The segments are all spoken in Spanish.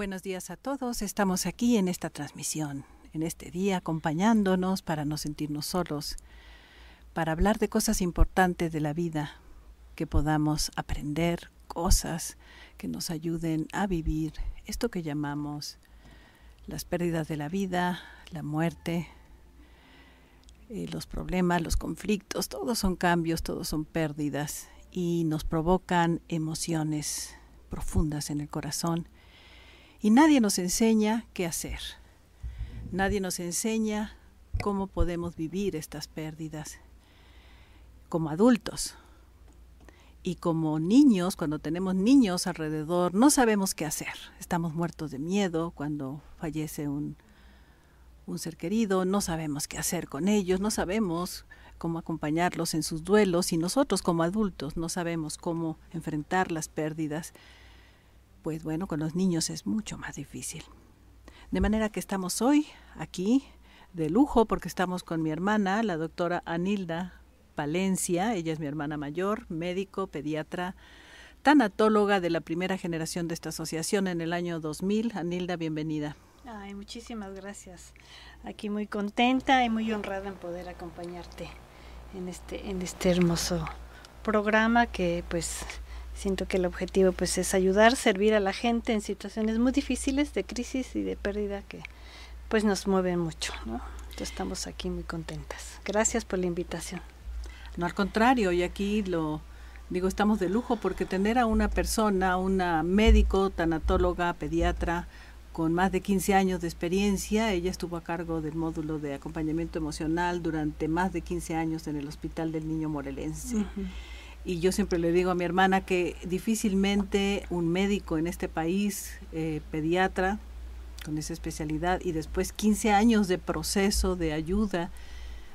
Buenos días a todos. Estamos aquí en esta transmisión, en este día, acompañándonos para no sentirnos solos, para hablar de cosas importantes de la vida, que podamos aprender cosas que nos ayuden a vivir esto que llamamos las pérdidas de la vida, la muerte, eh, los problemas, los conflictos, todos son cambios, todos son pérdidas y nos provocan emociones profundas en el corazón. Y nadie nos enseña qué hacer. Nadie nos enseña cómo podemos vivir estas pérdidas como adultos. Y como niños, cuando tenemos niños alrededor, no sabemos qué hacer. Estamos muertos de miedo cuando fallece un, un ser querido, no sabemos qué hacer con ellos, no sabemos cómo acompañarlos en sus duelos y nosotros como adultos no sabemos cómo enfrentar las pérdidas, pues bueno, con los niños es mucho más difícil. De manera que estamos hoy aquí de lujo porque estamos con mi hermana, la doctora Anilda Palencia, ella es mi hermana mayor, médico, pediatra, tanatóloga de la primera generación de esta asociación en el año 2000. Anilda, bienvenida. Ay, muchísimas gracias. Aquí muy contenta y muy honrada en poder acompañarte en este, en este hermoso programa que pues siento que el objetivo pues es ayudar, servir a la gente en situaciones muy difíciles de crisis y de pérdida que pues nos mueven mucho, ¿no? Entonces estamos aquí muy contentas. Gracias por la invitación. No, al contrario, y aquí lo digo, estamos de lujo porque tener a una persona, una médico, tanatóloga, pediatra, con más de 15 años de experiencia. Ella estuvo a cargo del módulo de acompañamiento emocional durante más de 15 años en el Hospital del Niño Morelense. Y yo siempre le digo a mi hermana que difícilmente un médico en este país, eh, pediatra, con esa especialidad, y después 15 años de proceso de ayuda,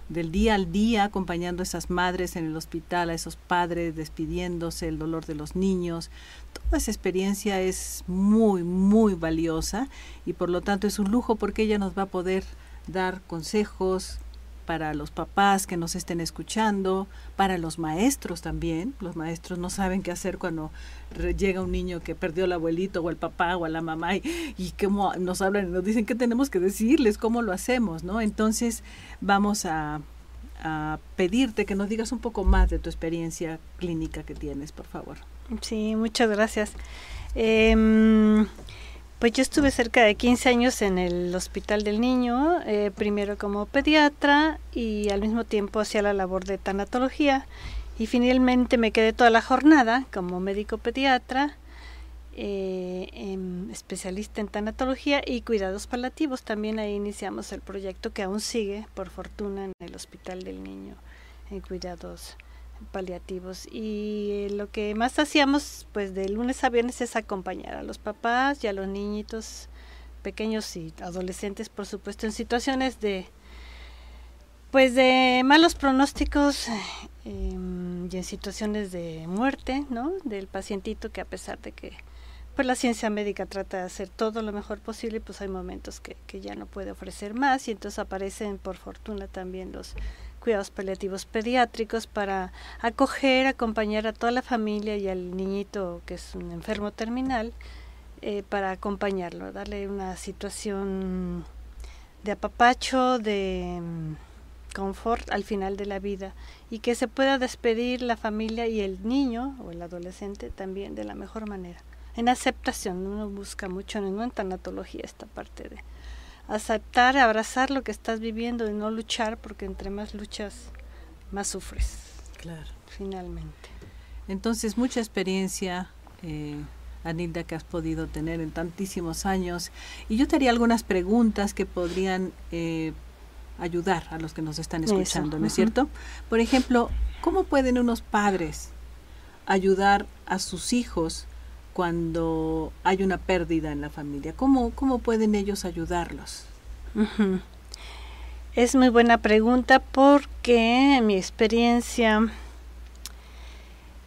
del día al día, acompañando a esas madres en el hospital, a esos padres despidiéndose, el dolor de los niños. Toda esa experiencia es muy, muy valiosa y por lo tanto es un lujo porque ella nos va a poder dar consejos, para los papás que nos estén escuchando, para los maestros también. Los maestros no saben qué hacer cuando llega un niño que perdió al abuelito o al papá o a la mamá y, y cómo nos hablan y nos dicen qué tenemos que decirles, cómo lo hacemos, ¿no? Entonces vamos a, pedirte que nos digas un poco más de tu experiencia clínica que tienes, por favor. Sí, muchas gracias. Eh, pues yo estuve cerca de 15 años en el Hospital del Niño, eh, primero como pediatra y al mismo tiempo hacía la labor de tanatología y finalmente me quedé toda la jornada como médico pediatra, eh, em, especialista en tanatología y cuidados paliativos. También ahí iniciamos el proyecto que aún sigue, por fortuna, en el Hospital del Niño, en cuidados paliativos. Y lo que más hacíamos pues de lunes a viernes es acompañar a los papás y a los niñitos pequeños y adolescentes por supuesto en situaciones de pues de malos pronósticos em, y en situaciones de muerte no del pacientito que a pesar de que pues la ciencia médica trata de hacer todo lo mejor posible pues hay momentos que, que ya no puede ofrecer más y entonces aparecen por fortuna también los cuidados paliativos pediátricos para acoger, acompañar a toda la familia y al niñito que es un enfermo terminal, eh, para acompañarlo, darle una situación de apapacho, de mm, confort al final de la vida y que se pueda despedir la familia y el niño o el adolescente también de la mejor manera. En aceptación, uno busca mucho en tanatología esta parte de aceptar, abrazar lo que estás viviendo y no luchar, porque entre más luchas, más sufres. Claro. Finalmente. Entonces, mucha experiencia, eh, Anilda, que has podido tener en tantísimos años. Y yo te haría algunas preguntas que podrían eh, ayudar a los que nos están escuchando, ¿no es cierto? Por ejemplo, ¿cómo pueden unos padres ayudar a sus hijos cuando hay una pérdida en la familia? ¿Cómo, cómo pueden ellos ayudarlos? Es muy buena pregunta porque en mi experiencia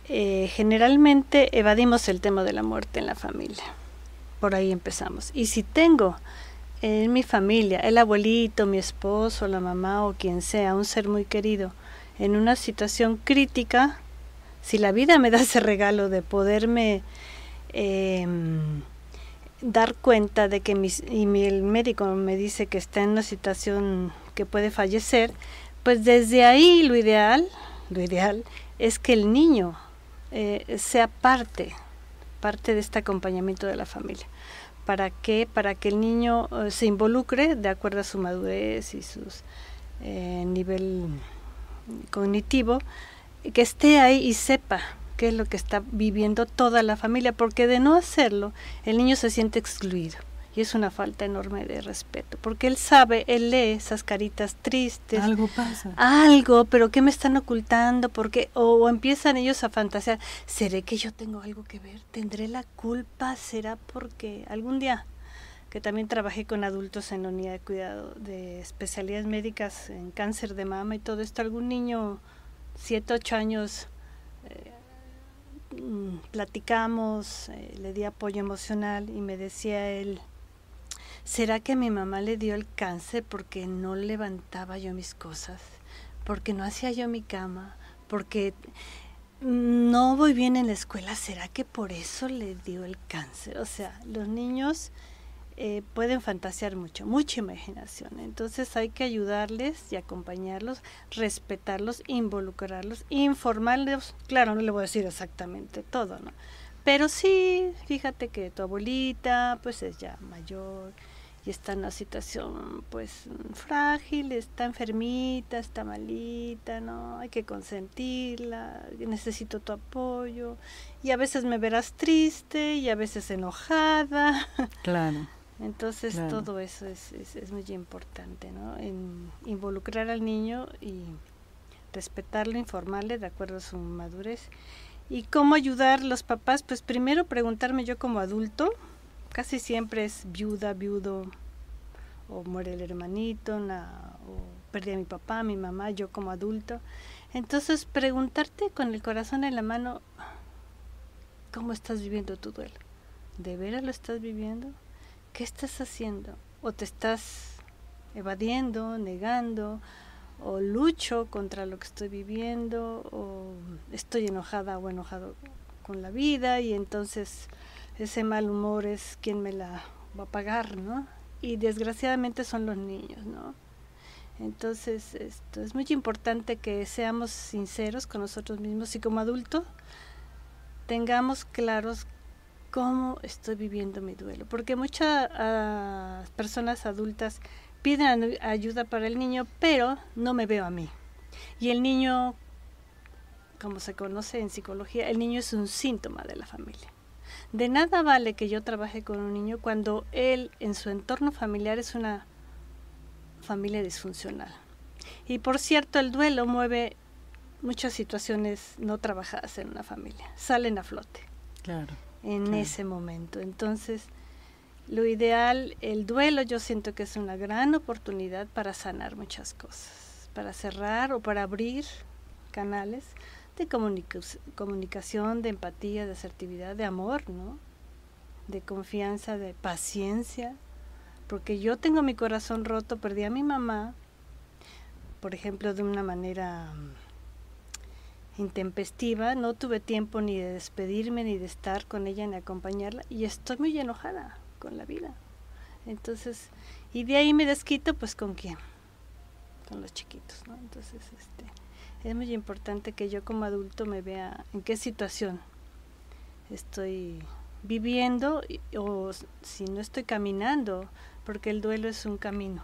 eh, generalmente evadimos el tema de la muerte en la familia. Por ahí empezamos. Y si tengo en mi familia el abuelito, mi esposo, la mamá o quien sea, un ser muy querido, en una situación crítica, si la vida me da ese regalo de poderme Em, dar cuenta de que y mi, el médico me dice que está en una situación que puede fallecer, pues desde ahí lo ideal, lo ideal es que el niño eh, sea parte, parte de este acompañamiento de la familia. ¿Para qué? Para que el niño eh, se involucre de acuerdo a su madurez y su eh, nivel cognitivo, que esté ahí y sepa qué es lo que está viviendo toda la familia, porque de no hacerlo, el niño se siente excluido y es una falta enorme de respeto, porque él sabe, él lee esas caritas tristes. Algo pasa. Algo, pero ¿qué me están ocultando? Porque o, empiezan ellos a fantasear, ¿seré que yo tengo algo que ver? ¿Tendré la culpa? ¿Será porque algún día que también trabajé con adultos en la unidad de cuidado de especialidades médicas en cáncer de mama y todo esto, algún niño, siete, ocho años, eh, platicamos, eh, le di apoyo emocional y me decía él, ¿Será que mi mamá le dio el cáncer porque no levantaba yo mis cosas? Porque no hacía yo mi cama? Porque no voy bien en la escuela. ¿Será que por eso le dio el cáncer? O sea, los niños eh, pueden fantasear mucho, mucha imaginación. Entonces hay que ayudarles y acompañarlos, respetarlos, involucrarlos, informarlos. Claro, no le voy a decir exactamente todo, ¿no? Pero sí, fíjate que tu abuelita pues es ya mayor y está en una situación pues frágil, está enfermita, está malita, ¿no? Hay que consentirla, necesito tu apoyo y a veces me verás triste y a veces enojada. Claro. Entonces todo eso es, es, es, muy importante, ¿no? En involucrar al niño y respetarlo, informarle de acuerdo a su madurez. ¿Y cómo ayudar los papás? Pues primero preguntarme yo como adulto, casi siempre es viuda, viudo, o muere el hermanito, o perdí a mi papá, a mi mamá, yo como adulto. Entonces, preguntarte con el corazón en la mano, ¿cómo estás viviendo tu duelo? ¿De veras lo estás viviendo? ¿Qué estás haciendo? ¿O te estás evadiendo, negando? ¿O lucho contra lo que estoy viviendo? ¿O estoy enojada o enojado con la vida? Y entonces ese mal humor es quien me la va a pagar, ¿no? Y desgraciadamente son los niños, ¿no? Entonces, esto es muy importante que seamos sinceros con nosotros mismos y como adultos tengamos claros cómo estoy viviendo mi duelo, porque muchas ah, personas adultas piden ayuda para el niño, pero no me veo a mí. Y el niño, como se conoce en psicología, el niño es un síntoma de la familia. De nada vale que yo trabaje con un niño cuando él en su entorno familiar es una familia disfuncional. Y por cierto, el duelo mueve muchas situaciones no trabajadas en una familia, salen a flote. Claro. En ese momento. Entonces, lo ideal, el duelo yo siento que es una gran oportunidad para sanar muchas cosas, para cerrar o para abrir canales de comunicación, de empatía, de asertividad, de amor, ¿no? De confianza, de paciencia. Porque yo tengo mi corazón roto, perdí a mi mamá, por ejemplo, de una manera mm, intempestiva, no tuve tiempo ni de despedirme, ni de estar con ella, ni acompañarla, y estoy muy enojada con la vida. Entonces, y de ahí me desquito, pues con quién, con los chiquitos, ¿no? Entonces, este, es muy importante que yo como adulto me vea en qué situación estoy viviendo o si no estoy caminando, porque el duelo es un camino,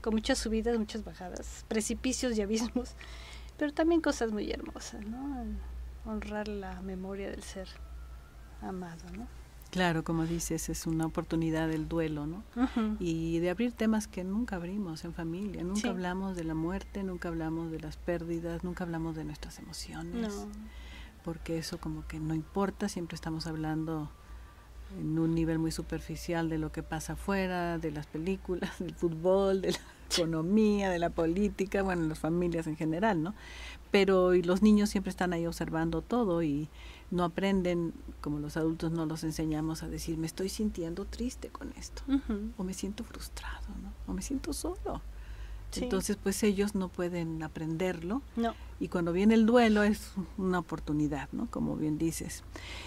con muchas subidas, muchas bajadas, precipicios y abismos, pero también cosas muy hermosas, ¿no? honrar la memoria del ser amado. ¿no? Claro, como dices, es una oportunidad del duelo, ¿no? Y de abrir temas que nunca abrimos en familia. Nunca hablamos de la muerte, nunca hablamos de las pérdidas, nunca hablamos de nuestras emociones. Porque eso como que no importa, siempre estamos hablando en un nivel muy superficial de lo que pasa afuera, de las películas, del fútbol, de la economía, de la política, bueno, las familias en general, ¿no? Pero y los niños siempre están ahí observando todo y no aprenden, como los adultos no los enseñamos a decir, me estoy sintiendo triste con esto, o me siento frustrado, ¿no? o me siento solo. Entonces, pues ellos no pueden aprenderlo. No. Y cuando viene el duelo es una oportunidad, ¿no? Como bien dices.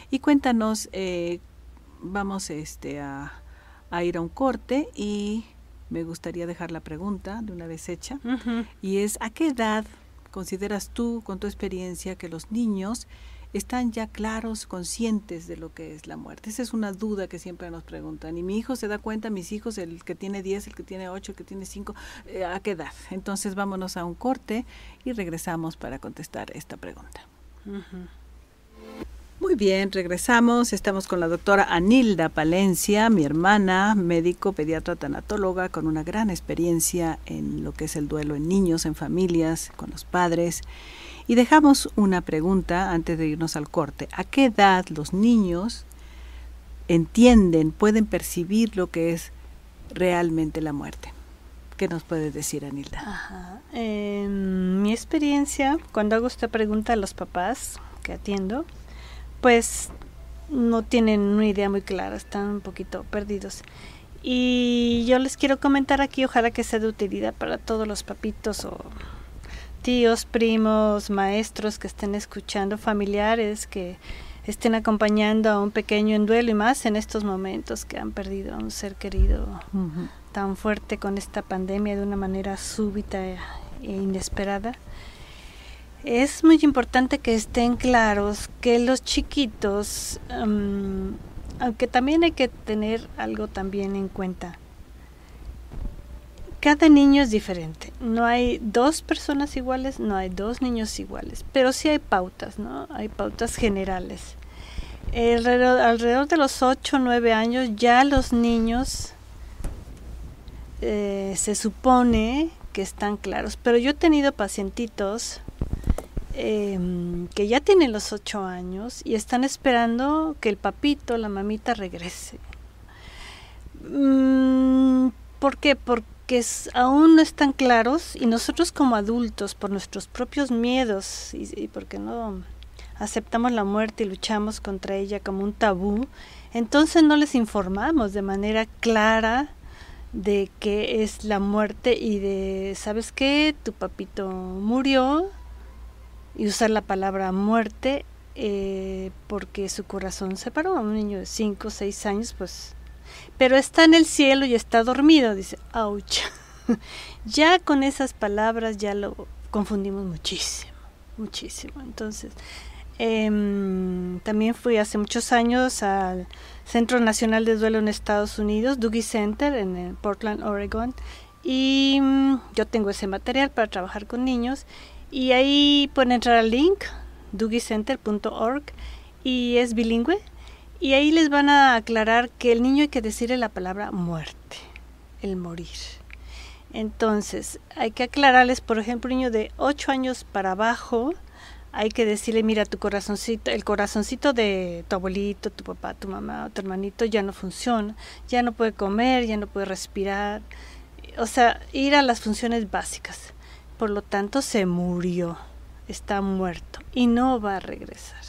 Y cuéntanos, eh, vamos este, a, a ir a un corte y me gustaría dejar la pregunta de una vez hecha. Y es, ¿a qué edad consideras tú, con tu experiencia, que los niños están ya claros, conscientes de lo que es la muerte? Esa es una duda que siempre nos preguntan. Y mi hijo se da cuenta, mis hijos, el que tiene 10, el que tiene 8, el que tiene 5, eh, ¿a qué edad? Entonces vámonos a un corte y regresamos para contestar esta pregunta. Muy bien, regresamos. Estamos con la doctora Anilda Palencia, mi hermana, médico, pediatra, tanatóloga, con una gran experiencia en lo que es el duelo en niños, en familias, con los padres. Y dejamos una pregunta antes de irnos al corte. ¿A qué edad los niños entienden, pueden percibir lo que es realmente la muerte? ¿Qué nos puedes decir, Anilda? En mi experiencia, cuando hago esta pregunta a los papás que atiendo, pues no tienen una idea muy clara, están un poquito perdidos. Y yo les quiero comentar aquí, ojalá que sea de utilidad para todos los papitos o tíos, primos, maestros que estén escuchando, familiares que estén acompañando a un pequeño en duelo y más en estos momentos que han perdido a un ser querido tan fuerte con esta pandemia de una manera súbita e inesperada es muy importante que estén claros que los chiquitos, aunque también hay que tener algo también en cuenta, cada niño es diferente. No hay dos personas iguales, no hay dos niños iguales, pero sí hay pautas, ¿no? Hay pautas generales. Alrededor, de los 8 o 9 años ya los niños eh, se supone que están claros, pero yo he tenido pacientitos Em, que ya tienen los ocho años y están esperando que el papito, la mamita regrese. Mm, ¿Por qué? Porque aún no están claros y nosotros como adultos, por nuestros propios miedos y, y porque no aceptamos la muerte y luchamos contra ella como un tabú, entonces no les informamos de manera clara de qué es la muerte y de, ¿sabes qué? Tu papito murió, y usar la palabra muerte eh, porque su corazón se paró a un niño de 5 o 6 años, pues, pero está en el cielo y está dormido, dice, ouch. ya con esas palabras ya lo confundimos muchísimo, muchísimo. Entonces, em, también fui hace muchos años al Centro Nacional de Duelo en Estados Unidos, Doogie Center, en Portland, Oregon, y mm, yo tengo ese material para trabajar con niños y ahí pueden entrar al link, dugicenter.org, y es bilingüe. Y ahí les van a aclarar que el niño hay que decirle la palabra muerte, el morir. Entonces, hay que aclararles, por ejemplo, un niño de 8 años para abajo, hay que decirle, mira, tu corazoncito, el corazoncito de tu abuelito, tu papá, tu mamá, tu hermanito ya no funciona, ya no puede comer, ya no puede respirar. O sea, ir a las funciones básicas por lo tanto se murió, está muerto y no va a regresar.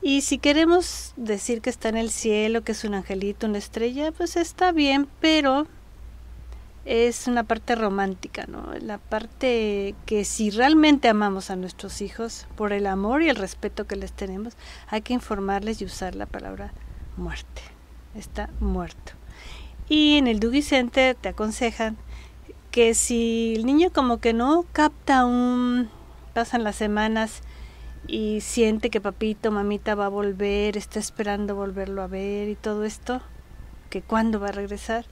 Y si queremos decir que está en el cielo, que es un angelito, una estrella, pues está bien, pero es una parte romántica, ¿no? La parte que si realmente amamos a nuestros hijos, por el amor y el respeto que les tenemos, hay que informarles y usar la palabra muerte. Está muerto. Y en el Doogie Center te aconsejan que si el niño como que no capta un, pasan las semanas y siente que papito, mamita va a volver, está esperando volverlo a ver y todo esto, que cuándo va a regresar,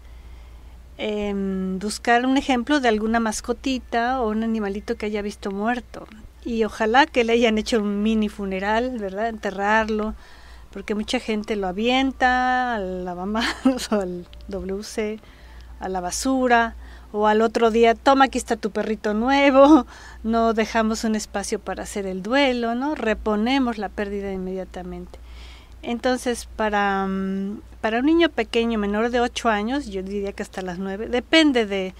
em, buscar un ejemplo de alguna mascotita o un animalito que haya visto muerto. Y ojalá que le hayan hecho un mini funeral, ¿verdad? Enterrarlo, porque mucha gente lo avienta al lavamanos o al WC, a la basura, o al otro día, toma, aquí está tu perrito nuevo, no dejamos un espacio para hacer el duelo, ¿no? Reponemos la pérdida inmediatamente. Entonces, para, mm, para un niño pequeño, menor de 8 años, yo diría que hasta las 9, depende de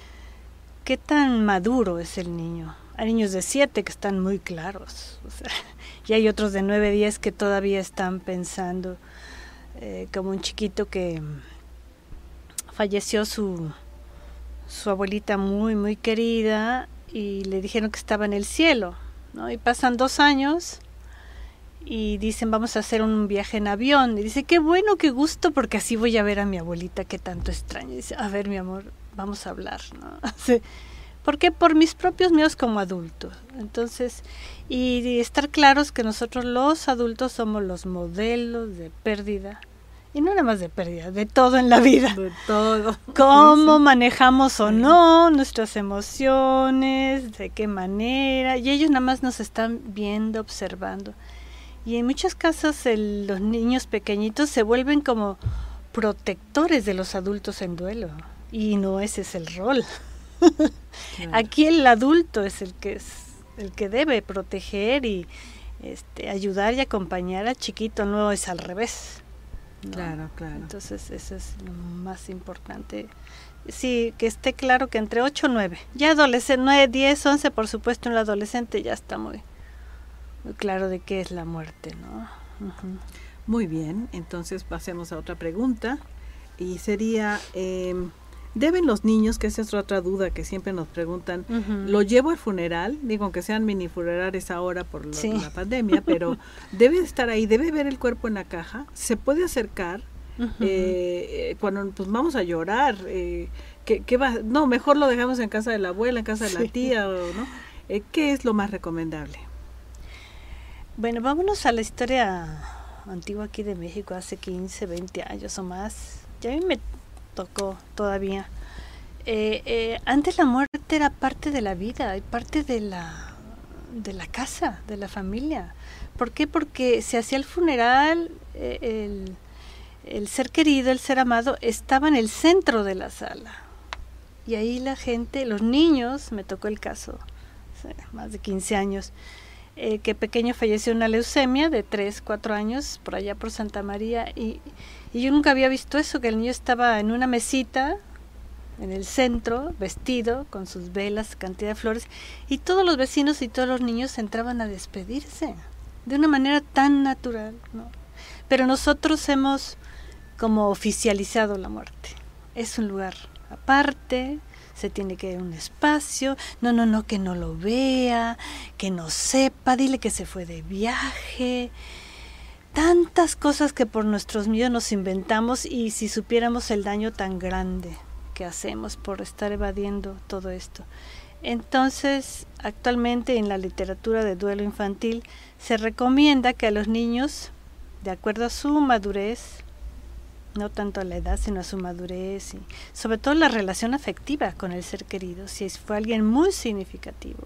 qué tan maduro es el niño. Hay niños de 7 que están muy claros, y hay otros de 9, 10 que todavía están pensando, eh, como un chiquito que falleció su, su abuelita muy, muy querida y le dijeron que estaba en el cielo, ¿no? Y pasan dos años y dicen vamos a hacer un viaje en avión y dice qué bueno qué gusto porque así voy a ver a mi abuelita que tanto extraño y dice a ver mi amor vamos a hablar no porque por mis propios miedos como adultos entonces y estar claros que nosotros los adultos somos los modelos de pérdida y no nada más de pérdida, de todo en la vida. De todo. Cómo manejamos o no nuestras emociones, de qué manera. Y ellos nada más nos están viendo, observando. Y en muchos casos los niños pequeñitos se vuelven como protectores de los adultos en duelo. Y no ese es el rol. Aquí el adulto es el que es el que debe proteger y este, ayudar y acompañar al chiquito, no es al revés. Claro, claro. Entonces eso es lo más importante. Sí, que esté claro que entre 8 y 9. Ya adolescente, 9, 10, 11, por supuesto, en el adolescente ya está muy muy claro de qué es la muerte, ¿no? Muy bien, entonces pasemos a otra pregunta y sería, em, ¿deben los niños, que esa es otra duda que siempre nos preguntan, lo llevo al funeral? Digo, aunque sean mini funerales ahora por la pandemia, pero debe estar ahí, debe ver el cuerpo en la caja, se puede acercar. Eh, cuando pues vamos a llorar, eh, ¿qué, va? No, mejor lo dejamos en casa de la abuela, en casa de la tía, ¿no? Eh, ¿Qué es lo más recomendable? Bueno, vámonos a la historia antigua aquí de México, hace 15, 20 años o más. Ya a mí me tocó todavía. Eh, eh, antes la muerte era parte de la vida, parte de la, de la casa, de la familia. ¿Por qué? Porque se hacía el funeral, eh, el, el ser querido, el ser amado, estaba en el centro de la sala. Y ahí la gente, los niños, me tocó el caso, más de 15 años, que pequeño falleció una leucemia de 3, 4 años por allá por Santa María y, y, yo nunca había visto eso, que el niño estaba en una mesita en el centro, vestido, con sus velas, cantidad de flores, y todos los vecinos y todos los niños entraban a despedirse de una manera tan natural, ¿no? Pero nosotros hemos como oficializado la muerte. Es un lugar aparte, se tiene que ir un espacio, no, no, no, que no lo vea, que no sepa, dile que se fue de viaje. Tantas cosas que por nuestros miedos nos inventamos y si supiéramos el daño tan grande que hacemos por estar evadiendo todo esto. Entonces, actualmente en la literatura de duelo infantil se recomienda que a los niños, de acuerdo a su madurez, no tanto a la edad, sino a su madurez y sobre todo la relación afectiva con el ser querido, si fue alguien muy significativo.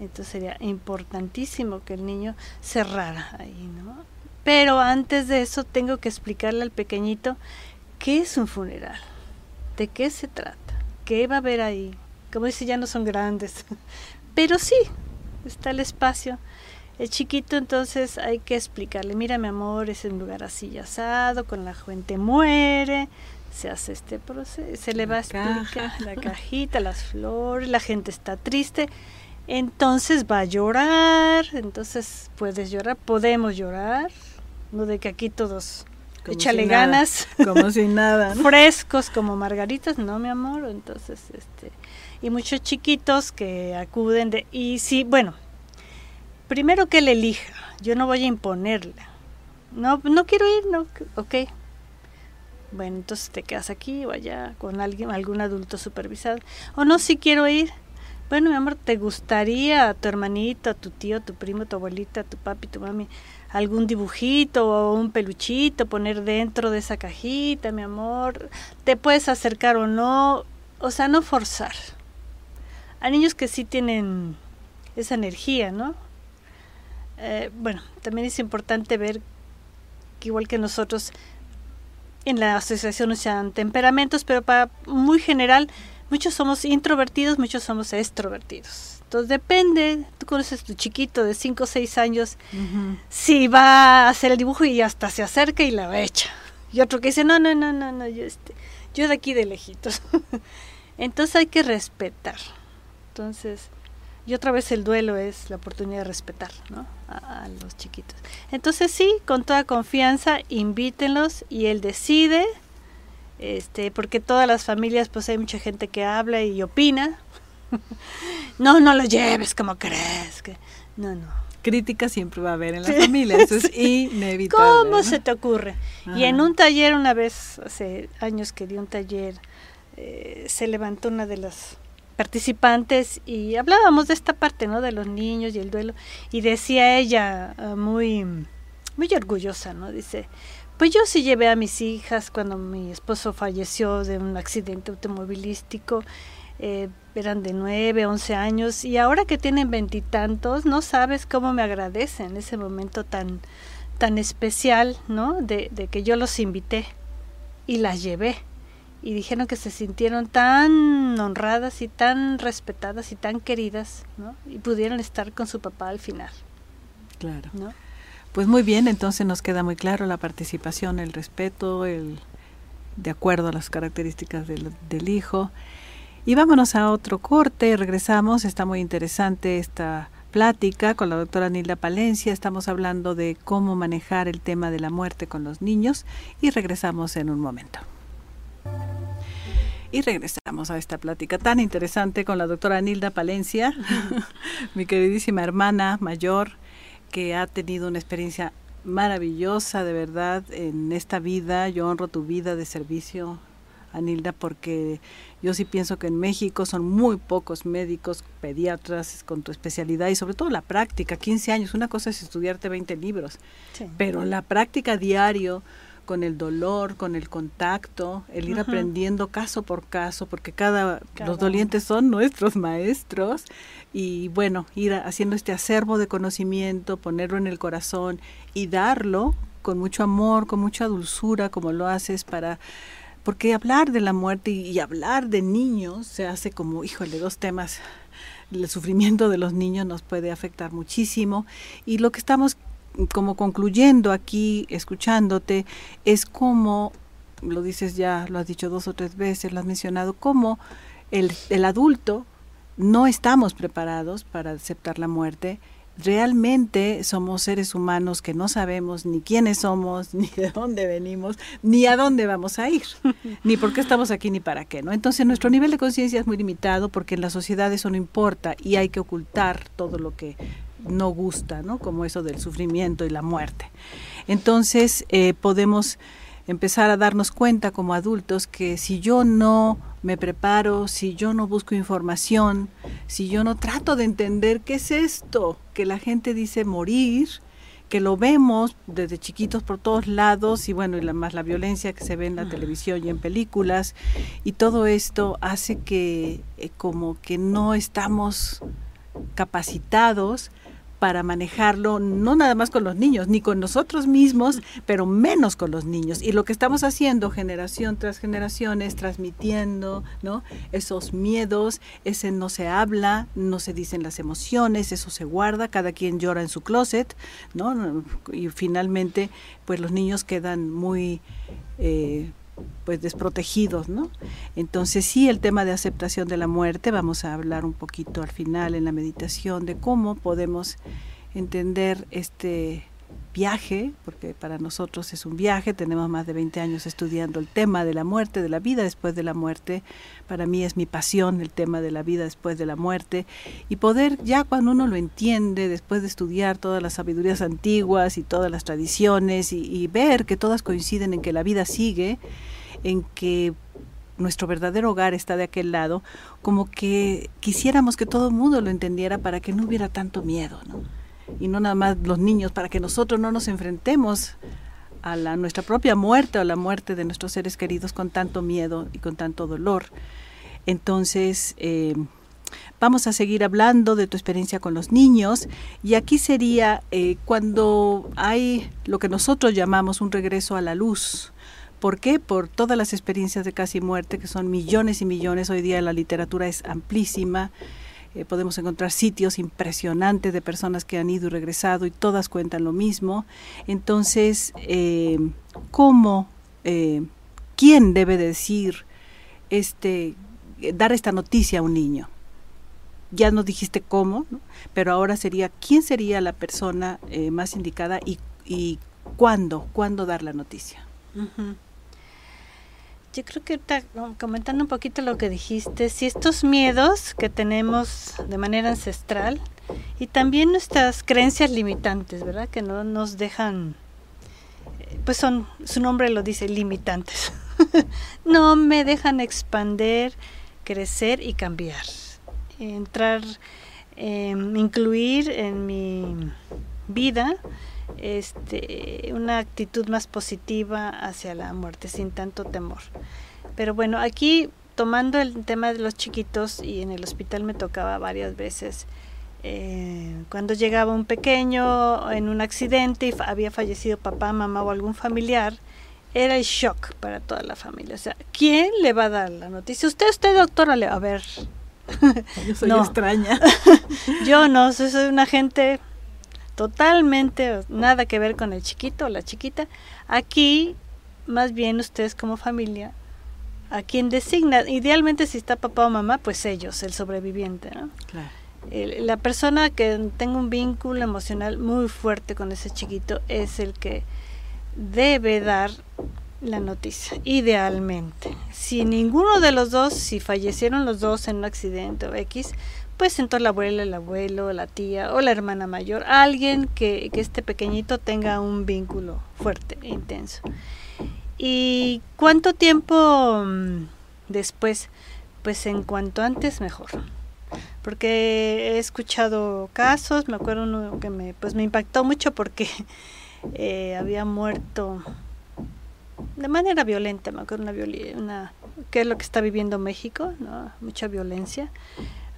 Entonces sería importantísimo que el niño cerrara ahí, ¿no? Pero antes de eso tengo que explicarle al pequeñito qué es un funeral, de qué se trata, qué va a haber ahí. Como dice, ya no son grandes, pero sí, está el espacio. El chiquito entonces hay que explicarle, mira mi amor, es un lugar así asado, con la gente muere, se hace este proceso, se le va a explicar la cajita, las flores, la gente está triste, entonces va a llorar, entonces puedes llorar, podemos llorar, no de que aquí todos échale ganas, como si nada, frescos como margaritas, no mi amor, entonces este y muchos chiquitos que acuden de y sí, bueno, primero que él elija, yo no voy a imponerle. No, no quiero ir, no, ok. Bueno, entonces te quedas aquí o allá con alguien, algún adulto supervisado. O no, si quiero ir. Bueno, mi amor, ¿te gustaría a tu hermanito, a tu tío, a tu primo, a tu abuelita, a tu papi, tu mami, algún dibujito o un peluchito poner dentro de esa cajita, mi amor? ¿Te puedes acercar o no? O sea, no forzar. Hay niños que sí tienen esa energía, ¿no? Eh, bueno, también es importante ver que igual que nosotros en la asociación sean temperamentos, pero para muy general, muchos somos introvertidos, muchos somos extrovertidos. Entonces depende, tú conoces a tu chiquito de 5 o 6 años, si va a hacer el dibujo y hasta se acerca y la echa. Y otro que dice, no, no, no, no, no yo, este, yo de aquí de lejitos. Entonces hay que respetar. Entonces, y otra vez el duelo es la oportunidad de respetar ¿no? a, los chiquitos. Entonces sí, con toda confianza, invítenlos y él decide, este, porque todas las familias, pues hay mucha gente que habla y opina. no, no lo lleves como crees. Que... No, no. crítica siempre va a haber en la familia, eso es inevitable. ¿Cómo se te ocurre? Y en un taller una vez, hace años que di un taller, eh, se levantó una de las participantes y hablábamos de esta parte, ¿no? De los niños y el duelo. Y decía ella, ah, muy, muy orgullosa, ¿no? Dice, pues yo sí llevé a mis hijas cuando mi esposo falleció de un accidente automovilístico. Eh, eran de nueve, once años y ahora que tienen veintitantos, no sabes cómo me agradecen ese momento tan, tan especial, ¿no? De, de que yo los invité y las llevé y dijeron que se sintieron tan honradas y tan respetadas y tan queridas, ¿no? Y pudieron estar con su papá al final. Claro. ¿no? Pues muy bien, entonces nos queda muy claro la participación, el respeto, el de acuerdo a las características del, del hijo. Y vámonos a otro corte, regresamos, está muy interesante esta plática con la doctora Nilda Palencia, estamos hablando de cómo manejar el tema de la muerte con los niños y regresamos en un momento. Y regresamos a esta plática tan interesante con la doctora Nilda Palencia, mi queridísima hermana mayor, que ha tenido una experiencia maravillosa de verdad en esta vida. Yo honro tu vida de servicio, Anilda, porque yo sí pienso que en México son muy pocos médicos, pediatras con tu especialidad y sobre todo la práctica, 15 años. Una cosa es estudiarte 20 libros, pero la práctica diario con el dolor, con el contacto, el ir aprendiendo caso por caso, porque cada, los dolientes son nuestros maestros. Y bueno, ir haciendo este acervo de conocimiento, ponerlo en el corazón y darlo con mucho amor, con mucha dulzura, como lo haces para porque hablar de la muerte y, y hablar de niños se hace como, híjole, dos temas. El sufrimiento de los niños nos puede afectar muchísimo. Y lo que estamos como concluyendo aquí, escuchándote, es como, lo dices ya, lo has dicho dos o tres veces, lo has mencionado, como el, el adulto no estamos preparados para aceptar la muerte, realmente somos seres humanos que no sabemos ni quiénes somos, ni de dónde venimos, ni a dónde vamos a ir, ni por qué estamos aquí, ni para qué, ¿no? Entonces nuestro nivel de conciencia es muy limitado porque en la sociedad eso no importa y hay que ocultar todo lo que no gusta, ¿no? Como eso del sufrimiento y la muerte. Entonces eh, podemos empezar a darnos cuenta como adultos que si yo no me preparo, si yo no busco información, si yo no trato de entender qué es esto, que la gente dice morir, que lo vemos desde chiquitos por todos lados y bueno, y la, más la violencia que se ve en la televisión y en películas y todo esto hace que eh, como que no estamos capacitados para manejarlo, no nada más con los niños, ni con nosotros mismos, pero menos con los niños. Y lo que estamos haciendo generación tras generación es transmitiendo ¿no? esos miedos, ese no se habla, no se dicen las emociones, eso se guarda, cada quien llora en su closet, ¿no? Y finalmente, pues los niños quedan muy... Eh, pues desprotegidos, ¿no? Entonces sí, el tema de aceptación de la muerte, vamos a hablar un poquito al final en la meditación de cómo podemos entender este viaje, porque para nosotros es un viaje, tenemos más de 20 años estudiando el tema de la muerte, de la vida después de la muerte, para mí es mi pasión el tema de la vida después de la muerte, y poder ya cuando uno lo entiende, después de estudiar todas las sabidurías antiguas y todas las tradiciones, y, ver que todas coinciden en que la vida sigue, en que nuestro verdadero hogar está de aquel lado, como que quisiéramos que todo el mundo lo entendiera para que no hubiera tanto miedo, ¿no? Y no nada más los niños, para que nosotros no nos enfrentemos a la, nuestra propia muerte o la muerte de nuestros seres queridos con tanto miedo y con tanto dolor. Entonces, eh, vamos a seguir hablando de tu experiencia con los niños y aquí sería eh, cuando hay lo que nosotros llamamos un regreso a la luz. ¿Por qué? Por todas las experiencias de casi muerte, que son millones y millones. Hoy día la literatura es amplísima eh, podemos encontrar sitios impresionantes de personas que han ido y regresado y todas cuentan lo mismo. Entonces, eh, ¿cómo, eh, quién debe decir, este, dar esta noticia a un niño? Ya no dijiste cómo, pero ahora sería, ¿quién sería la persona más indicada y, y cuándo, cuándo dar la noticia? Yo creo que comentando un poquito lo que dijiste, si estos miedos que tenemos de manera ancestral y también nuestras creencias limitantes, ¿verdad? Que no nos dejan, eh, pues son, su nombre lo dice, limitantes. no me dejan expander, crecer y cambiar. Entrar, em, incluir en mi vida este, una actitud más positiva hacia la muerte, sin tanto temor. Pero bueno, aquí tomando el tema de los chiquitos, y en el hospital me tocaba varias veces, eh, cuando llegaba un pequeño en un accidente y había fallecido papá, mamá o algún familiar, era el shock para toda la familia. O sea, ¿quién le va a dar la noticia? Usted, usted, doctora, le a ver. Yo soy extraña. Yo no, soy una gente totalmente nada que ver con el chiquito o la chiquita. Aquí, más bien ustedes como familia, a quien designa, idealmente si está papá o mamá, pues ellos, el sobreviviente, ¿no? Claro. la persona que tenga un vínculo emocional muy fuerte con ese chiquito es el que debe dar la noticia, idealmente. Si ninguno de los dos, si fallecieron los dos en un accidente o X, pues entonces la abuela, el abuelo, la tía o la hermana mayor, alguien que, que este pequeñito tenga un vínculo fuerte e intenso. ¿Y cuánto tiempo mm, después? Pues en cuanto antes mejor. Porque he escuchado casos, me acuerdo uno que me, pues me impactó mucho porque eh, había muerto de manera violenta, me acuerdo una, una que es lo que está viviendo México, mucha violencia.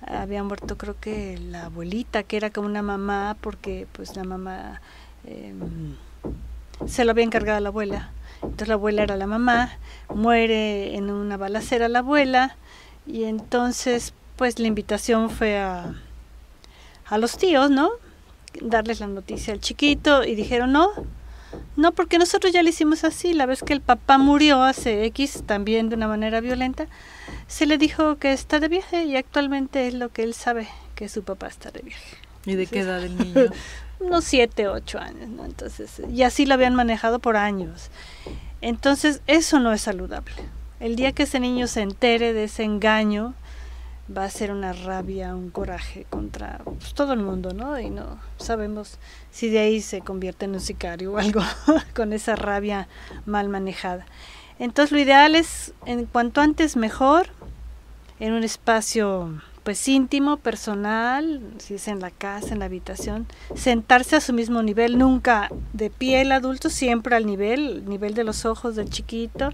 Había muerto creo que la abuelita, que era como una mamá, porque pues la mamá em, se lo había encargado a la abuela. Entonces la abuela era la mamá, muere en una balacera la abuela y entonces pues la invitación fue a, a los tíos, ¿no? darles la noticia al chiquito y dijeron no, no, porque nosotros ya le hicimos así, la vez que el papá murió hace X, también de una manera violenta, se le dijo que está de viaje y actualmente es lo que él sabe, que su papá está de viaje. ¿Y de qué edad el niño? Unos siete, ocho años, ¿no? Entonces, y así lo habían manejado por años. Entonces, eso no es saludable. El día que ese niño se entere de ese engaño, va a ser una rabia, un coraje contra pues, todo el mundo, ¿no? Y no sabemos si de ahí se convierte en un sicario o algo con esa rabia mal manejada. Entonces lo ideal es, en cuanto antes mejor, en un espacio pues íntimo, personal, si es en la casa, en la habitación, sentarse a su mismo nivel, nunca de pie el adulto, siempre al nivel, nivel de los ojos del chiquito,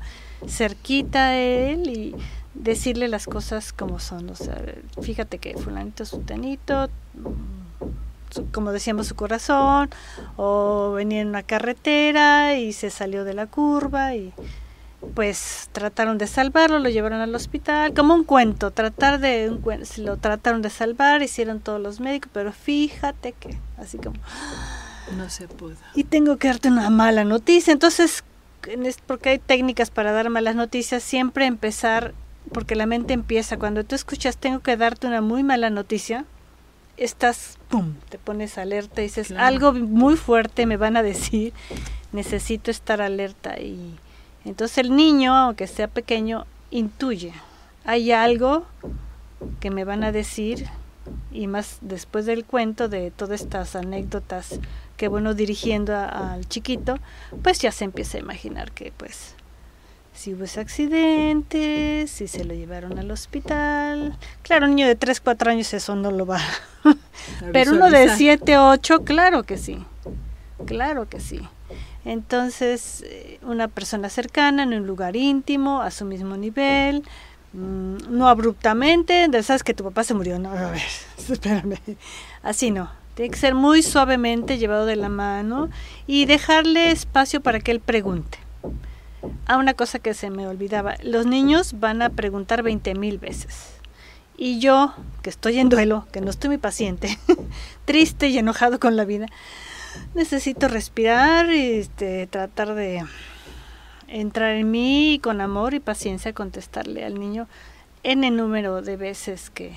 cerquita a él y decirle las cosas como son. O sea, fíjate que fulanito es tenito, como decíamos, su corazón, o venía en una carretera y se salió de la curva y pues trataron de salvarlo, lo llevaron al hospital, como un cuento, tratar de un lo trataron de salvar, hicieron todos los médicos, pero fíjate que así como no se pudo. Y tengo que darte una mala noticia, entonces porque hay técnicas para dar malas noticias, siempre empezar porque la mente empieza, cuando tú escuchas tengo que darte una muy mala noticia, estás, ¡pum!, te pones alerta y dices, algo muy fuerte me van a decir, necesito estar alerta. Y entonces el niño, aunque sea pequeño, intuye, hay algo que me van a decir y más después del cuento de todas estas anécdotas que bueno dirigiendo al chiquito, pues ya se empieza a imaginar que pues si hubo ese accidente, si se lo llevaron al hospital. Claro, un niño de 3, 4 años eso no lo va. Pero uno de 7, 8, claro que sí. Claro que sí. Entonces, eh, una persona cercana, en un lugar íntimo, a su mismo nivel, mm, no abruptamente, sabes que tu papá se murió, no, a ver, espérame. Así no. Tiene que ser muy suavemente llevado de la mano y dejarle espacio para que él pregunte Ah, una cosa que se me olvidaba. Los niños van a preguntar 20 mil veces. Y yo, que estoy en duelo, que no estoy muy paciente, triste y enojado con la vida, necesito respirar y este, tratar de entrar en mí con amor y paciencia contestarle al niño en el número de veces que,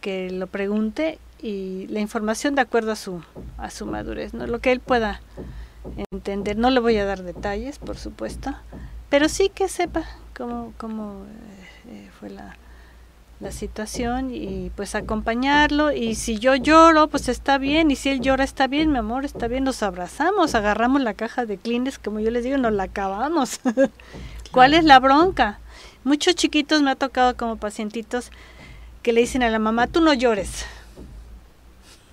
que lo pregunte y la información de acuerdo a su, a su madurez, ¿no? lo que él pueda entender. No le voy a dar detalles, por supuesto, pero sí que sepa cómo, cómo eh, fue la, la situación y pues acompañarlo. Y si yo lloro pues está bien. Y si él llora está bien mi amor está bien. Nos abrazamos agarramos la caja de clines como yo les digo nos la acabamos. Cuál es la bronca muchos chiquitos me ha tocado como pacientitos que le dicen a la mamá tú no llores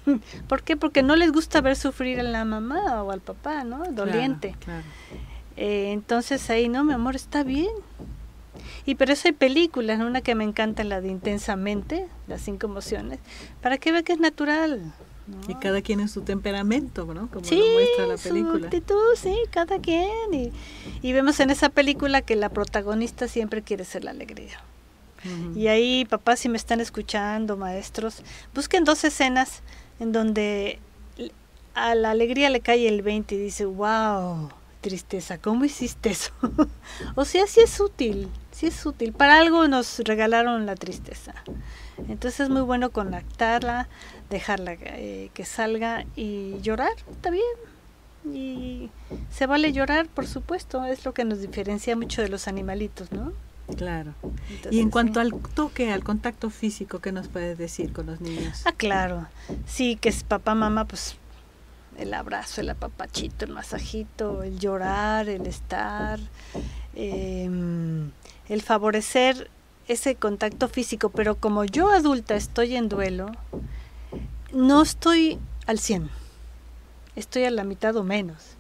¿por qué? porque no les gusta ver sufrir a la mamá o al papá no doliente eh, entonces ahí no mi amor está bien y por eso hay películas, una que me encanta, la de Intensamente, las cinco emociones, para que vea que es natural. Y cada quien en su temperamento, ¿no? Como lo muestra la película. Su actitud, sí, cada quien. Y, y, vemos en esa película que la protagonista siempre quiere ser la alegría. Y ahí, papás, si me están escuchando, maestros, busquen dos escenas en donde a la alegría le cae el 20 y dice, wow, tristeza, ¿cómo hiciste eso? o sea, sí es útil, sí es útil. Para algo nos regalaron la tristeza. Entonces es muy bueno conectarla, dejarla eh, que salga y llorar, está bien. Y se vale llorar, por supuesto, es lo que nos diferencia mucho de los animalitos, ¿no? Claro. y en cuanto al toque, al contacto físico, ¿qué nos puedes decir con los niños? Ah, claro. Sí, que es papá, mamá, pues el abrazo, el apapachito, el masajito, el llorar, el estar, em, el favorecer ese contacto físico, pero como yo adulta estoy en duelo, no estoy al 100, estoy a la mitad o menos.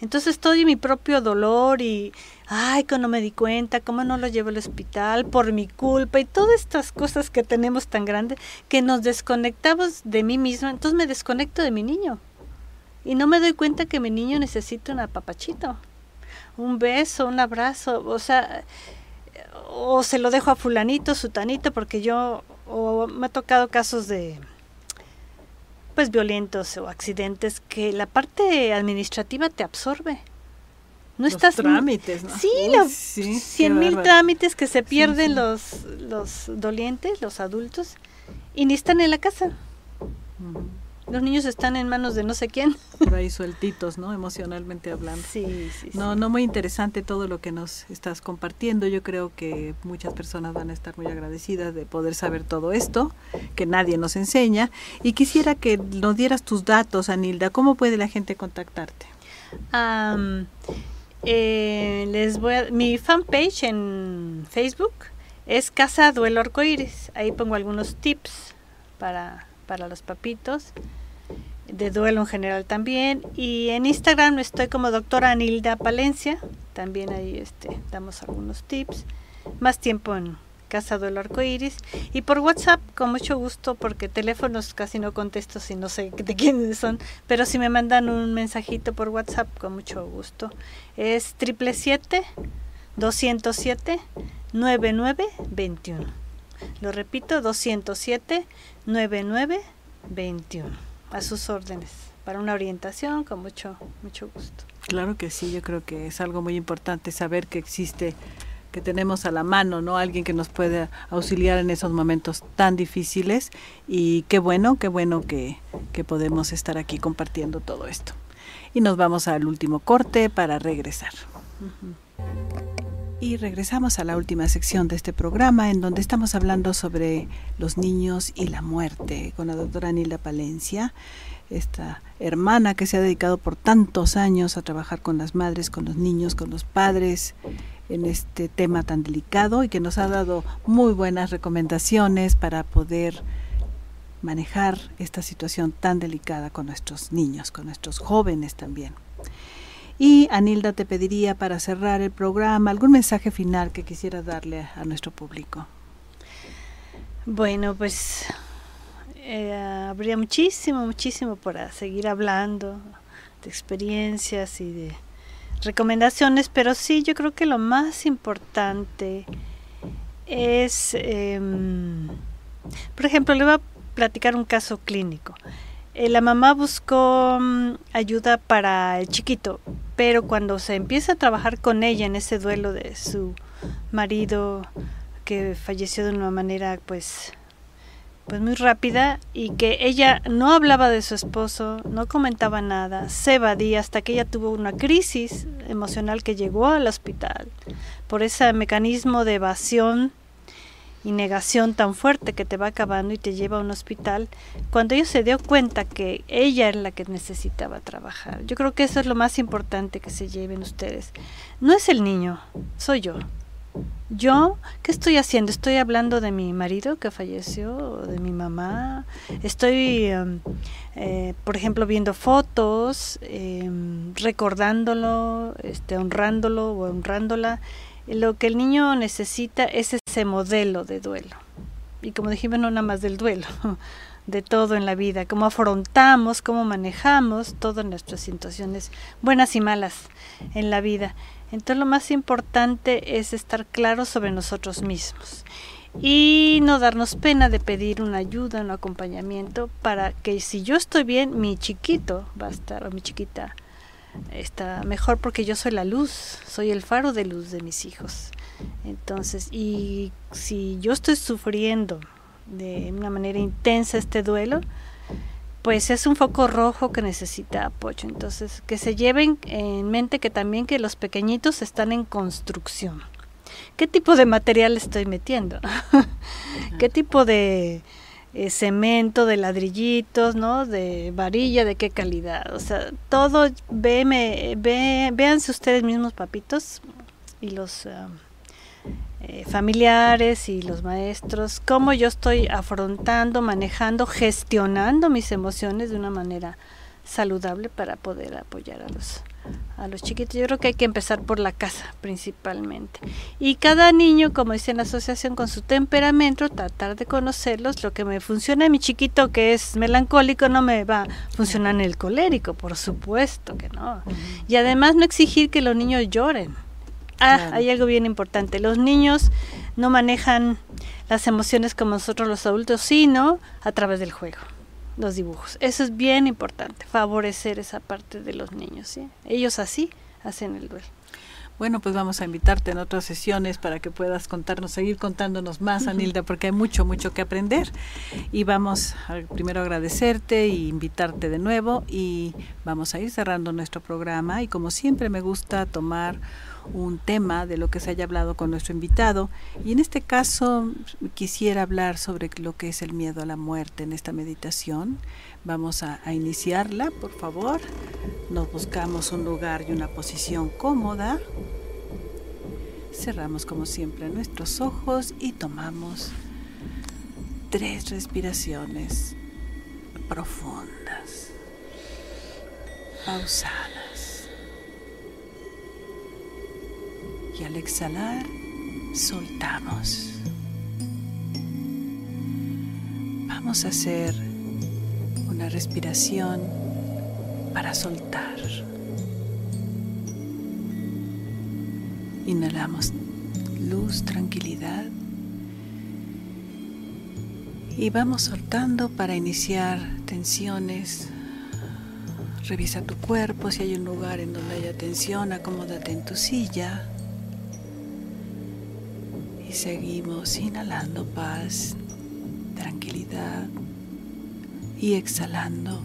Entonces estoy en mi propio dolor y, ay, que no me di cuenta, cómo no lo llevo al hospital por mi culpa y todas estas cosas que tenemos tan grandes que nos desconectamos de mí misma, entonces me desconecto de mi niño. Y no me doy cuenta que mi niño necesita un apapachito, un beso, un abrazo, o sea, o se lo dejo a fulanito, sutanito, porque yo, o me ha tocado casos de, pues, violentos o accidentes que la parte administrativa te absorbe. No los estás trámites, ¿no? Sí, los cien mil trámites que se pierden los los dolientes, los adultos, y ni están en la casa. Los niños están en manos de no sé quién. Por ahí sueltitos, ¿no? Emocionalmente hablando. Sí, sí. No, no muy interesante todo lo que nos estás compartiendo. Yo creo que muchas personas van a estar muy agradecidas de poder saber todo esto, que nadie nos enseña. Y quisiera que nos dieras tus datos, Anilda. ¿Cómo puede la gente contactarte? Eh, les voy a, mi fanpage en Facebook es Casa Duelo Arcoíris. Ahí pongo algunos tips para, para los papitos de duelo en general también. Y en Instagram estoy como doctora Anilda Palencia, también ahí este, damos algunos tips. Más tiempo en Casa Duelo Arcoiris. Y por WhatsApp, con mucho gusto, porque teléfonos casi no contesto si no sé de quiénes son, pero si me mandan un mensajito por WhatsApp, con mucho gusto. Es triple siete 207 9921. Lo repito, 207 9921 a sus órdenes para una orientación con mucho mucho gusto. Claro que sí, yo creo que es algo muy importante saber que existe que tenemos a la mano, ¿no? Alguien que nos puede auxiliar en esos momentos tan difíciles y qué bueno, qué bueno que, que podemos estar aquí compartiendo todo esto. Y nos vamos al último corte para regresar. Y regresamos a la última sección de este programa en donde estamos hablando sobre los niños y la muerte con la doctora Nilda Palencia, esta hermana que se ha dedicado por tantos años a trabajar con las madres, con los niños, con los padres en este tema tan delicado y que nos ha dado muy buenas recomendaciones para poder manejar esta situación tan delicada con nuestros niños, con nuestros jóvenes también. Y Anilda te pediría para cerrar el programa algún mensaje final que quisiera darle a nuestro público. Bueno, pues eh, habría muchísimo, muchísimo para seguir hablando de experiencias y de recomendaciones, pero sí, yo creo que lo más importante es, em, por ejemplo, le voy a platicar un caso clínico. Eh, la mamá buscó mm, ayuda para el chiquito, pero cuando se empieza a trabajar con ella en ese duelo de su marido que falleció de una manera pues pues muy rápida y que ella no hablaba de su esposo, no comentaba nada, se evadía hasta que ella tuvo una crisis emocional que llegó al hospital. Por ese mecanismo de evasión y negación tan fuerte que te va acabando y te lleva a un hospital, cuando ella se dio cuenta que ella era la que necesitaba trabajar. Yo creo que eso es lo más importante que se lleven ustedes. No es el niño, soy yo. Yo, ¿qué estoy haciendo? Estoy hablando de mi marido que falleció, de mi mamá. Estoy, em, eh, por ejemplo, viendo fotos, em, recordándolo, este, honrándolo o honrándola. Lo que el niño necesita es ese modelo de duelo. Y como dijimos, no nada más del duelo, de todo en la vida, cómo afrontamos, cómo manejamos todas nuestras situaciones buenas y malas en la vida. Entonces lo más importante es estar claros sobre nosotros mismos y no darnos pena de pedir una ayuda, un acompañamiento para que si yo estoy bien, mi chiquito va a estar o mi chiquita está mejor porque yo soy la luz, soy el faro de luz de mis hijos. Entonces, y si yo estoy sufriendo de una manera intensa este duelo, pues es un foco rojo que necesita apoyo. Entonces, que se lleven en mente que también que los pequeñitos están en construcción. ¿Qué tipo de material estoy metiendo? ¿Qué tipo de eh, cemento, de ladrillitos, ¿no? De varilla, de qué calidad. O sea, todo, ve, véanse ustedes mismos, papitos, y los... Ah, eh, familiares y los maestros, cómo yo estoy afrontando, manejando, gestionando mis emociones de una manera saludable para poder apoyar a los a los chiquitos. Yo creo que hay que empezar por la casa principalmente. Y cada niño, como dice la asociación, con su temperamento, tratar de conocerlos. Lo que me funciona en mi chiquito que es melancólico no me va a funcionar en el colérico, por supuesto que no. Y además no exigir que los niños lloren Ah, hay algo bien importante. Los niños no manejan las emociones como nosotros los adultos, sino a través del juego, los dibujos. Eso es bien importante, favorecer esa parte de los niños. ¿sí? Ellos así hacen el duelo. Bueno, pues vamos a invitarte en otras sesiones para que puedas contarnos, seguir contándonos más, Anilda, porque hay mucho, mucho que aprender. Y vamos a primero agradecerte e invitarte de nuevo y vamos a ir cerrando nuestro programa. Y como siempre me gusta tomar un tema de lo que se haya hablado con nuestro invitado. Y en este caso quisiera hablar sobre lo que es el miedo a la muerte en esta meditación. Vamos a, iniciarla, por favor. Nos buscamos un lugar y una posición cómoda. Cerramos como siempre nuestros ojos y tomamos tres respiraciones profundas, pausadas. Y al exhalar soltamos. Vamos a hacer una respiración para soltar. Inhalamos luz, tranquilidad. Y vamos soltando para iniciar tensiones. Revisa tu cuerpo, si hay un lugar en donde haya tensión, acomódate en tu silla. Y seguimos inhalando paz, tranquilidad. Y exhalando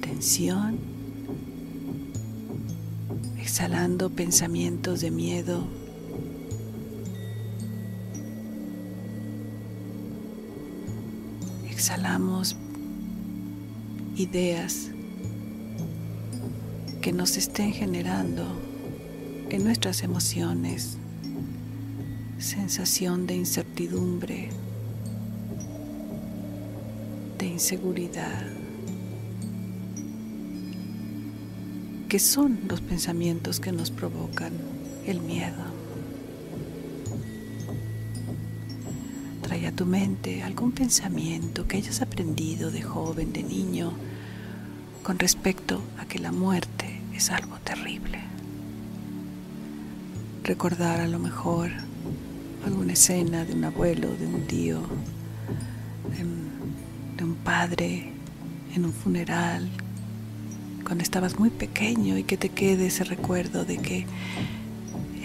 tensión, exhalando pensamientos de miedo. Exhalamos ideas que nos estén generando en nuestras emociones sensación de incertidumbre, de inseguridad, que son los pensamientos que nos provocan el miedo. Trae a tu mente algún pensamiento que hayas aprendido de joven, de niño, con respecto a que la muerte es algo terrible. Recordar a lo mejor alguna escena de un abuelo, de un tío, de, un padre en un funeral, cuando estabas muy pequeño y que te quede ese recuerdo de que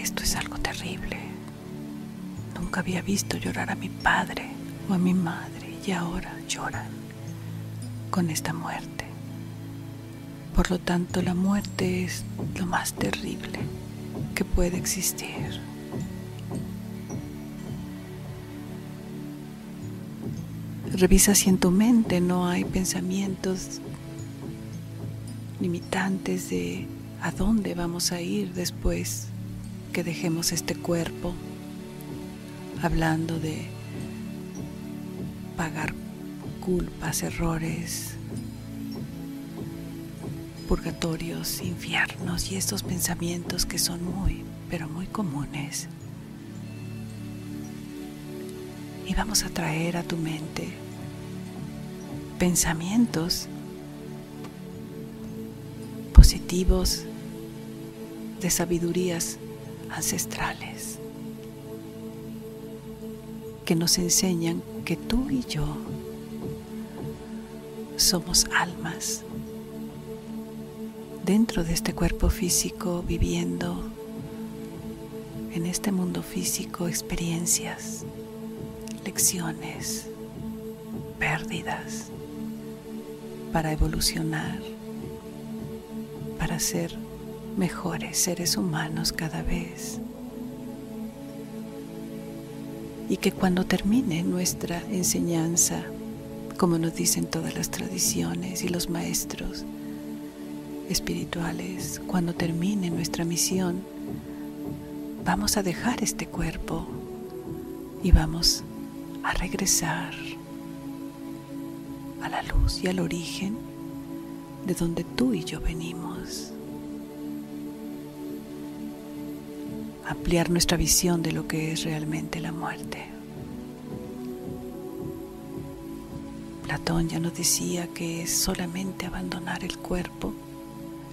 esto es algo terrible. Nunca había visto llorar a mi padre o a mi madre y ahora lloran con esta muerte. Por lo tanto, la muerte es lo más terrible que puede existir. Revisa si en tu mente no hay pensamientos limitantes de a dónde vamos a ir después que dejemos este cuerpo, hablando de pagar culpas, errores, purgatorios, infiernos y estos pensamientos que son muy, pero muy comunes. Y vamos a traer a tu mente pensamientos positivos de sabidurías ancestrales que nos enseñan que tú y yo somos almas dentro de este cuerpo físico viviendo en este mundo físico experiencias, lecciones, pérdidas para evolucionar, para ser mejores seres humanos cada vez. Y que cuando termine nuestra enseñanza, como nos dicen todas las tradiciones y los maestros espirituales, cuando termine nuestra misión, vamos a dejar este cuerpo y vamos a regresar a la luz y al origen de donde tú y yo venimos. Ampliar nuestra visión de lo que es realmente la muerte. Platón ya nos decía que es solamente abandonar el cuerpo.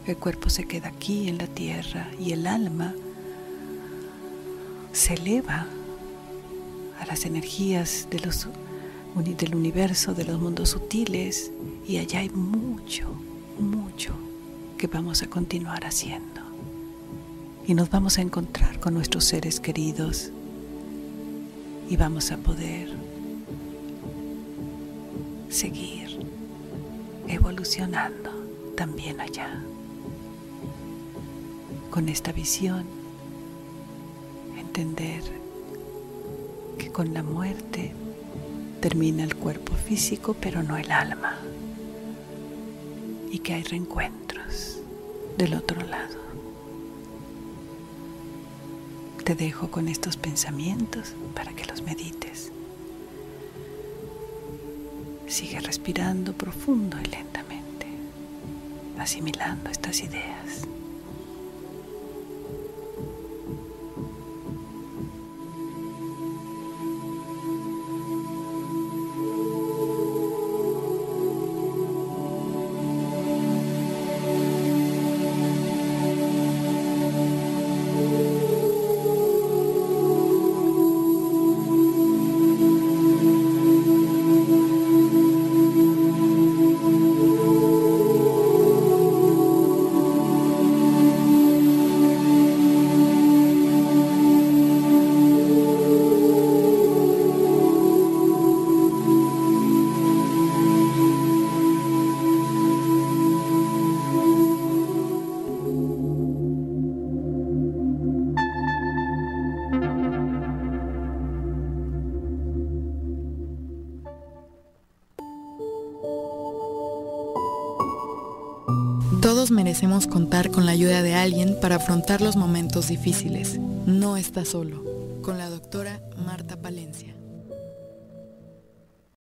El cuerpo se queda aquí en la tierra y el alma se eleva a las energías de los del universo, de los mundos sutiles, y allá hay mucho, mucho que vamos a continuar haciendo. Y nos vamos a encontrar con nuestros seres queridos y vamos a poder seguir evolucionando también allá. Con esta visión, entender que con la muerte termina el cuerpo físico, pero no el alma. Y que hay reencuentros del otro lado. Te dejo con estos pensamientos para que los medites. Sigue respirando profundo y lentamente, asimilando estas ideas. Ayuda de alguien para afrontar los momentos difíciles. No está solo. Con la doctora.